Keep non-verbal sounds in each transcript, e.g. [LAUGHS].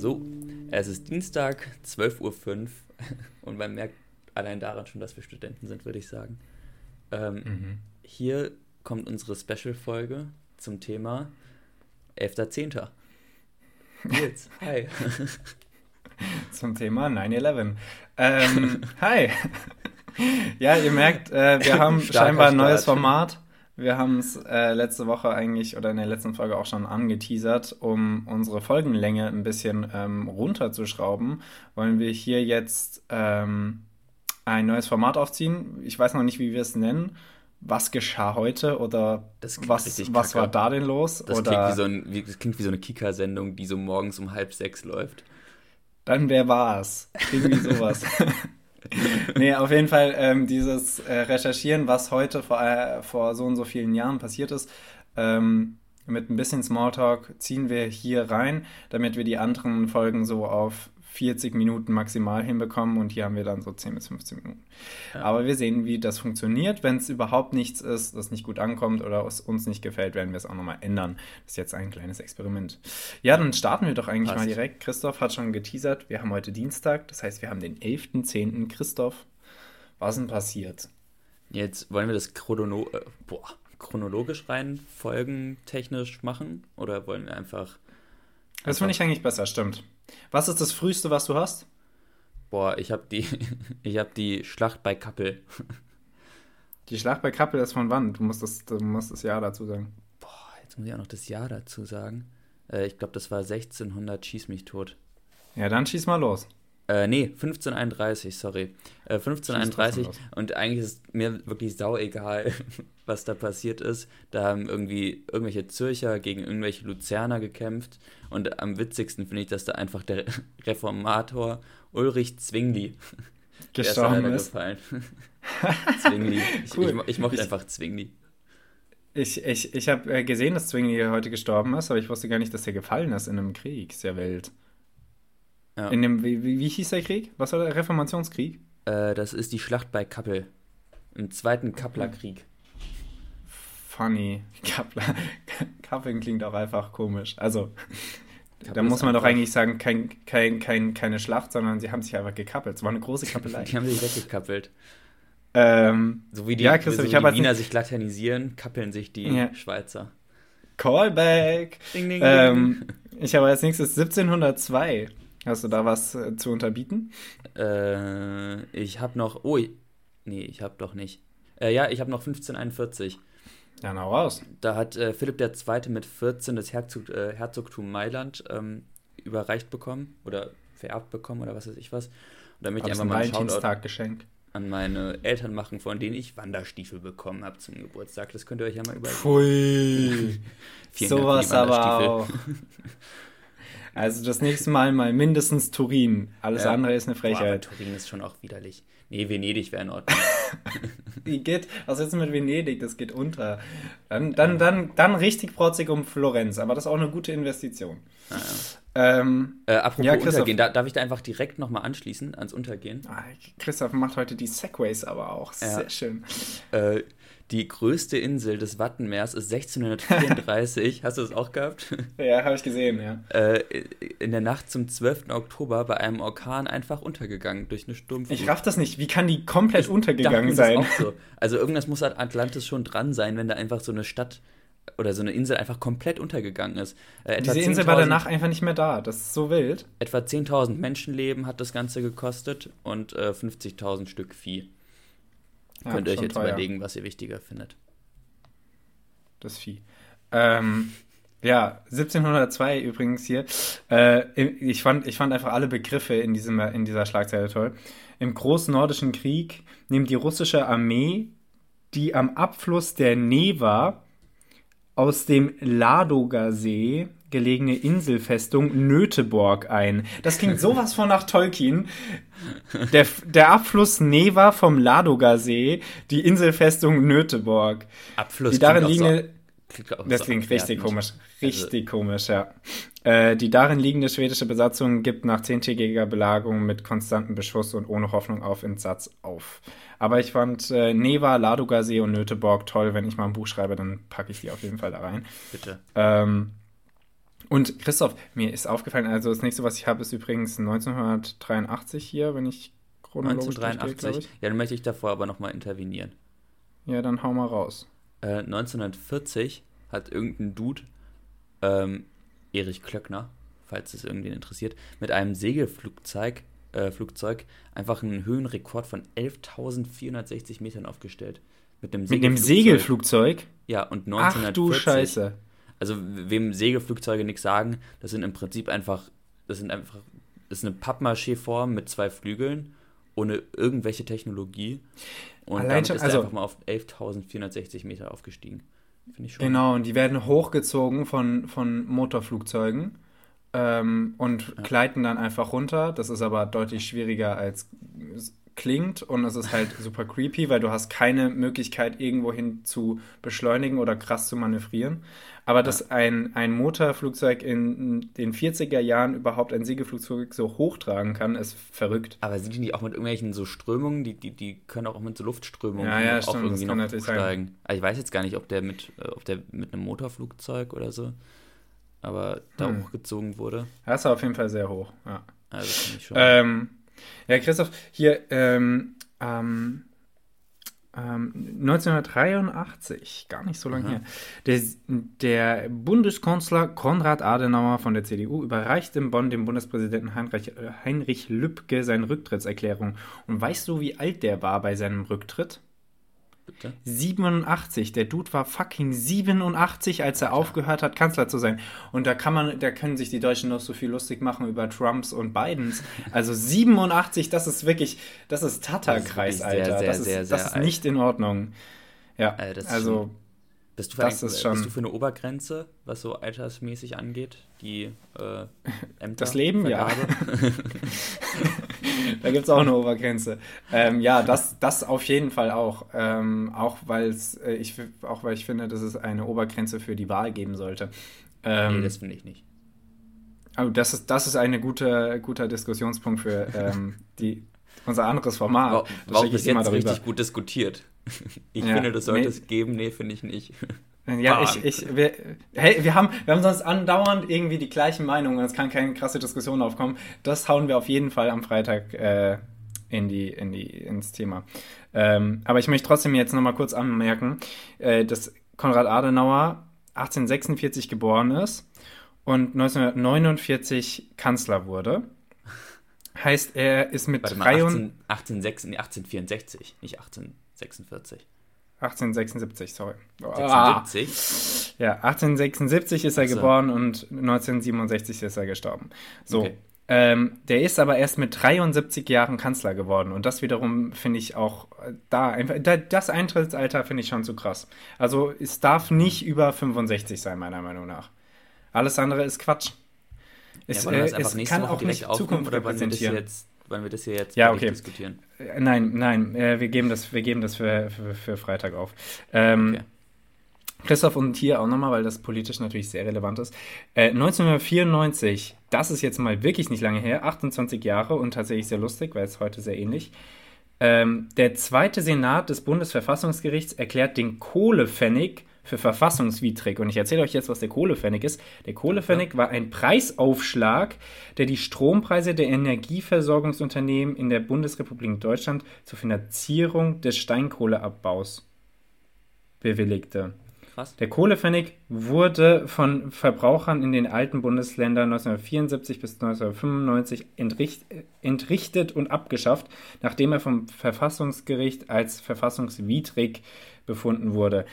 So, es ist Dienstag, 12.05 Uhr [LAUGHS] und man merkt allein daran schon, dass wir Studenten sind, würde ich sagen. Ähm, mhm. Hier kommt unsere Special-Folge zum Thema 11.10. Nils, [LAUGHS] hi. [LAUGHS] Zum Thema 9-11. Ähm, hi. ja, ihr merkt, äh, wir haben Starker scheinbar ein neues Start. Format. Wir haben es äh, letzte Woche eigentlich oder in der letzten Folge auch schon angeteasert, um unsere Folgenlänge ein bisschen ähm, runterzuschrauben, wollen wir hier jetzt ähm, ein neues Format aufziehen. Ich weiß noch nicht, wie wir es nennen. Was geschah heute oder was, was war da denn los? Das, oder, klingt, wie so ein, wie, das klingt wie so eine Kika-Sendung, die so morgens um halb sechs läuft. Dann wer war's? Irgendwie [LAUGHS] sowas. [LAUGHS] nee, auf jeden Fall ähm, dieses äh, Recherchieren, was heute vor, äh, vor so und so vielen Jahren passiert ist, ähm, mit ein bisschen Smalltalk ziehen wir hier rein, damit wir die anderen Folgen so auf 40 Minuten maximal hinbekommen und hier haben wir dann so 10 bis 15 Minuten. Ja. Aber wir sehen, wie das funktioniert. Wenn es überhaupt nichts ist, das nicht gut ankommt oder es uns nicht gefällt, werden wir es auch nochmal ändern. Das ist jetzt ein kleines Experiment. Ja, dann starten wir doch eigentlich Passt. mal direkt. Christoph hat schon geteasert, wir haben heute Dienstag, das heißt, wir haben den 11.10. Christoph, was ist denn passiert? Jetzt wollen wir das Chrono äh, boah, chronologisch rein, folgentechnisch machen oder wollen wir einfach. Das finde ich eigentlich besser, stimmt. Was ist das Früheste, was du hast? Boah, ich habe die, [LAUGHS] ich hab die Schlacht bei Kappel. [LAUGHS] Die Schlacht bei Kappel ist von wann? Du musst das, du musst das Jahr dazu sagen. Boah, jetzt muss ich auch noch das Jahr dazu sagen. Äh, ich glaube, das war 1600, schieß mich tot. Ja, dann schieß mal los. Äh, nee, 1531, sorry. Äh, 1531 und eigentlich ist mir wirklich sau egal, [LAUGHS] was da passiert ist. Da haben irgendwie irgendwelche Zürcher gegen irgendwelche Luzerner gekämpft und am witzigsten finde ich, dass da einfach der [LAUGHS] Reformator Ulrich Zwingli [LAUGHS] gestorben ist. Zwingli. Ich, cool. ich, ich mochte ich, einfach Zwingli. Ich, ich, ich habe äh, gesehen, dass Zwingli heute gestorben ist, aber ich wusste gar nicht, dass er gefallen ist in einem Krieg. Ja wild. Ja. In dem, wie, wie, hieß der Krieg? Was war der Reformationskrieg? Äh, das ist die Schlacht bei Kappel. Im Zweiten Kapplerkrieg. Funny. [LAUGHS] Kappler. Kappeln klingt auch einfach komisch. Also, [LAUGHS] Kappel da muss man doch eigentlich sagen, kein, kein, kein, keine Schlacht, sondern sie haben sich einfach gekappelt. Es war eine große [LAUGHS] Kappelei. die haben sich weggekappelt. Ähm, so wie die, ja, so wie die Wiener sich laternisieren, kappeln sich die ja. Schweizer. Callback! Ding, ding, ähm, ding. Ich habe als nächstes 1702. Hast du da was äh, zu unterbieten? Äh, ich habe noch. Oh, nee, ich habe doch nicht. Äh, ja, ich habe noch 1541. Ja, na raus. Da hat äh, Philipp II. mit 14 das Herzog, äh, Herzogtum Mailand ähm, überreicht bekommen oder vererbt bekommen oder was weiß ich was. Und damit ich einfach mal ein Valentinstag-Geschenk an meine Eltern machen, von denen ich Wanderstiefel bekommen habe zum Geburtstag. Das könnt ihr euch ja mal überlegen. Pfui. [LAUGHS] Sowas aber auch. [LAUGHS] Also das nächste Mal mal mindestens Turin. Alles ja. andere ist eine Frechheit. Boah, Turin ist schon auch widerlich. Nee, Venedig wäre in Ordnung. [LAUGHS] Wie geht? Was ist mit Venedig? Das geht unter. Dann, dann, dann, dann richtig protzig um Florenz. Aber das ist auch eine gute Investition. Ah, ja. ähm, äh, apropos ja, Untergehen, da, darf ich da einfach direkt nochmal anschließen ans Untergehen? Ah, Christoph macht heute die Segways aber auch. Sehr ja. schön. Äh, die größte Insel des Wattenmeers ist 1634. [LAUGHS] Hast du das auch gehabt? Ja, habe ich gesehen, ja. Äh, in der Nacht zum 12. Oktober bei einem Orkan einfach untergegangen durch eine Sturmflut. Ich raff das nicht. Wie kann die komplett ich untergegangen sein? So. Also irgendwas muss an Atlantis schon dran sein, wenn da einfach so eine Stadt oder so eine Insel einfach komplett untergegangen ist. Äh, Diese Insel war danach einfach nicht mehr da. Das ist so wild. Etwa 10.000 Menschenleben hat das Ganze gekostet und äh, 50.000 Stück Vieh. Ja, Könnt ihr euch jetzt teuer. überlegen, was ihr wichtiger findet. Das Vieh. Ähm, ja, 1702 übrigens hier. Äh, ich, fand, ich fand einfach alle Begriffe in, diesem, in dieser Schlagzeile toll. Im Großen Nordischen Krieg nimmt die russische Armee die am Abfluss der Neva aus dem Ladoga See gelegene Inselfestung Nöteborg ein. Das klingt [LAUGHS] sowas von nach Tolkien. Der, der Abfluss Neva vom Ladoga-See, die Inselfestung Nöteborg. Abfluss die darin liegende, Das klingt so richtig komisch. Richtig also, komisch, ja. Äh, die darin liegende schwedische Besatzung gibt nach zehntägiger Belagerung mit konstantem Beschuss und ohne Hoffnung auf Entsatz auf. Aber ich fand äh, Neva, Ladoga-See und Nöteborg toll. Wenn ich mal ein Buch schreibe, dann packe ich die auf jeden Fall da rein. Bitte. Ähm, Und Christoph, mir ist aufgefallen, also das nächste, was ich habe, ist übrigens 1983 hier, wenn ich chronologisch 1983. ja, dann möchte ich davor aber nochmal intervenieren. Ja, dann hau mal raus. Äh, 1940 hat irgendein Dude, ähm, Erich Klöckner, falls es irgendwen interessiert, mit einem Segelflugzeug äh, Flugzeug einfach einen Höhenrekord von 11.460 Metern aufgestellt. Mit einem Segelflugzeug. Mit einem Segelflugzeug? Ja, und 1940. Ach du Scheiße. Also, wem Segelflugzeuge nichts sagen, das sind im Prinzip einfach, das sind einfach, das ist eine Pappmaché-Form mit zwei Flügeln, ohne irgendwelche Technologie. Und Allein damit ist also, einfach mal auf 11.460 Meter aufgestiegen. Finde ich schon. Genau, und die werden hochgezogen von, von Motorflugzeugen ähm, und ja. gleiten dann einfach runter. Das ist aber deutlich schwieriger als klingt und es ist halt super creepy, weil du hast keine Möglichkeit, irgendwohin zu beschleunigen oder krass zu manövrieren. Aber ja. dass ein, ein Motorflugzeug in den 40er Jahren überhaupt ein Segelflugzeug so hochtragen kann, ist verrückt. Aber sind die nicht auch mit irgendwelchen so Strömungen, die, die, die können auch mit so Luftströmungen ja, ja, auch stimmt, irgendwie noch hochsteigen. Also ich weiß jetzt gar nicht, ob der mit, äh, ob der mit einem Motorflugzeug oder so aber da hm. hochgezogen wurde. Das ist auf jeden Fall sehr hoch, ja. Also finde ich schon. Ähm, ja, Christoph, hier, ähm, ähm, 1983, gar nicht so lange her, der, der, Bundeskanzler Konrad Adenauer von der CDU überreicht in Bonn dem Bundespräsidenten Heinrich, äh, Heinrich Lübke seine Rücktrittserklärung. Und weißt du, wie alt der war bei seinem Rücktritt? Bitte? 87. Der Dude war fucking 87, als er ja. aufgehört hat, Kanzler zu sein. Und da kann man, da können sich die Deutschen noch so viel lustig machen über Trumps und Bidens. [LAUGHS] Also 87, das ist wirklich, das ist Tatterkreis, Alter. Sehr, sehr, das ist, sehr, das ist nicht in Ordnung. Ja, äh, also. Bist du, für das ein, ist schon, bist du für eine Obergrenze, was so altersmäßig angeht? Die äh, [LAUGHS] Ämter? Das Leben, Vergabe? ja. [LAUGHS] da gibt es auch eine Obergrenze. Ähm, ja, das, das auf jeden Fall auch. Ähm, auch, weil's, äh, ich, auch weil ich finde, dass es eine Obergrenze für die Wahl geben sollte. Ähm, nee, das finde ich nicht. Also das ist, das ist ein guter, guter Diskussionspunkt für ähm, die, unser anderes Format. War, war bis jetzt richtig gut diskutiert. [LAUGHS] Ich ja, finde, das sollte nee. es geben. Nee, finde ich nicht. [LAUGHS] Ja, ich, ich, wir, hey, wir haben, wir haben sonst andauernd irgendwie die gleichen Meinungen. Es kann keine krasse Diskussion aufkommen. Das hauen wir auf jeden Fall am Freitag äh, in die, in die, ins Thema. Ähm, aber ich möchte trotzdem jetzt nochmal kurz anmerken, äh, dass Konrad Adenauer 1846 geboren ist und 1949 Kanzler wurde. Heißt, er ist mit Warte mal, 18, 18, 1864, nicht 1846. 1876, sorry. 1876? Ah. Ja, 1876 ist er also. geboren und 1967 ist er gestorben. So. Okay. Ähm, der ist aber erst mit 73 Jahren Kanzler geworden und das wiederum finde ich auch äh, da einfach, das Eintrittsalter finde ich schon zu krass. Also es darf nicht über 65 sein, meiner Meinung nach. Alles andere ist Quatsch. Es, ja, äh, es kann auch nicht Zukunft repräsentieren. Jetzt, wollen wir das hier jetzt ja, okay. diskutieren? Äh, nein, nein, äh, wir geben das, wir geben das für, für, für Freitag auf. Ähm, okay. Christoph und hier auch nochmal, weil das politisch natürlich sehr relevant ist. Äh, 1994, das ist jetzt mal wirklich nicht lange her, 28 Jahre und tatsächlich sehr lustig, weil es heute sehr ähnlich. Ähm, der zweite Senat des Bundesverfassungsgerichts erklärt den Kohlepfennig für verfassungswidrig. Und ich erzähle euch jetzt, was der Kohlepfennig ist. Der Kohlepfennig war ein Preisaufschlag, der die Strompreise der Energieversorgungsunternehmen in der Bundesrepublik Deutschland zur Finanzierung des Steinkohleabbaus bewilligte. Krass. Der Kohlepfennig wurde von Verbrauchern in den alten Bundesländern 1974 bis 1995 entricht, entrichtet und abgeschafft, nachdem er vom Verfassungsgericht als verfassungswidrig befunden wurde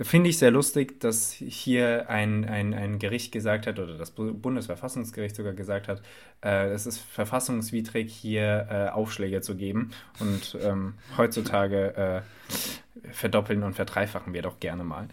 finde ich sehr lustig, dass hier ein, ein, ein Gericht gesagt hat, oder das Bundesverfassungsgericht sogar gesagt hat, äh, es ist verfassungswidrig, hier äh, Aufschläge zu geben. Und ähm, heutzutage äh, verdoppeln und verdreifachen wir doch gerne mal.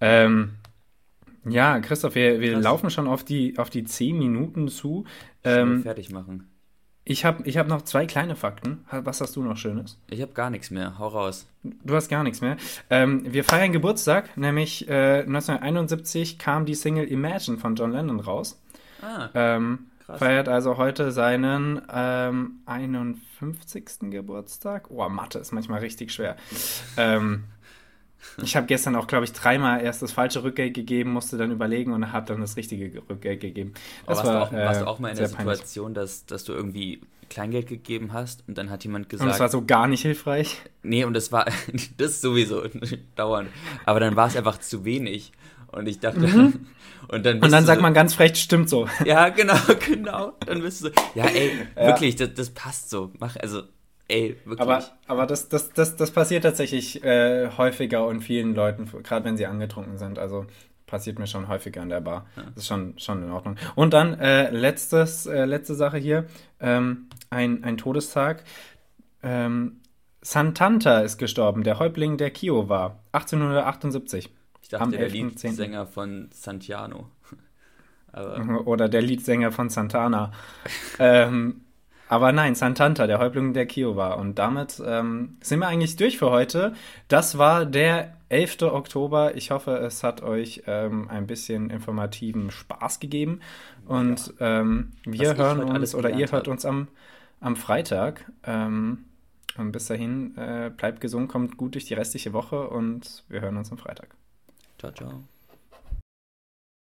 Ähm, ja, Christoph, wir, wir laufen schon auf die, auf die 10 Minuten zu. Ähm, fertig machen. Ich habe ich hab noch zwei kleine Fakten. Was hast du noch Schönes? Ich habe gar nichts mehr. Hau raus. Du hast gar nichts mehr. Ähm, wir feiern Geburtstag, nämlich äh, 1971 kam die Single Imagine von John Lennon raus. Ah. Ähm, krass. Feiert also heute seinen ähm, 51. Geburtstag. Oh, Mathe ist manchmal richtig schwer. Ähm, Ich habe gestern auch, glaube ich, dreimal erst das falsche Rückgeld gegeben, musste dann überlegen und habe dann das richtige Rückgeld gegeben. Das Aber warst, war, du auch, warst du äh, auch mal in der Situation, dass, dass du irgendwie Kleingeld gegeben hast und dann hat jemand gesagt. Und es war so gar nicht hilfreich. Nee, und das war [LAUGHS] das sowieso [LAUGHS] dauernd. Aber dann war es einfach zu wenig. Und ich dachte, Mhm. [LAUGHS] und dann, Und dann sagt du man ganz frech, stimmt so. so, Ja, genau, genau. Dann bist du so, ja, ey, Ja. wirklich, das, das passt so. Mach, also, ey, wirklich. Aber, aber das, das, das, das passiert tatsächlich äh, häufiger und vielen Leuten, gerade wenn sie angetrunken sind. Also passiert mir schon häufiger in der Bar. Das ist schon, schon in Ordnung. Und dann äh, letztes, äh, letzte Sache hier. Ähm, ein, ein Todestag. Ähm, Santanta ist gestorben, der Häuptling der Kio war. 1878. ich dachte, am der 11.10.. Liedsänger von Santiano. [LAUGHS] Aber Oder der Leadsänger von Santana. ähm, aber nein, Santanta, der Häuptling der Kiowa. Und damit ähm, sind wir eigentlich durch für heute. Das war der 11. Oktober. Ich hoffe, es hat euch ähm, ein bisschen informativen Spaß gegeben. Und ähm, wir Was hören uns alles oder ihr hört uns am, am Freitag. Ähm, und bis dahin, äh, bleibt gesund, kommt gut durch die restliche Woche und wir hören uns am Freitag. ciao, ciao.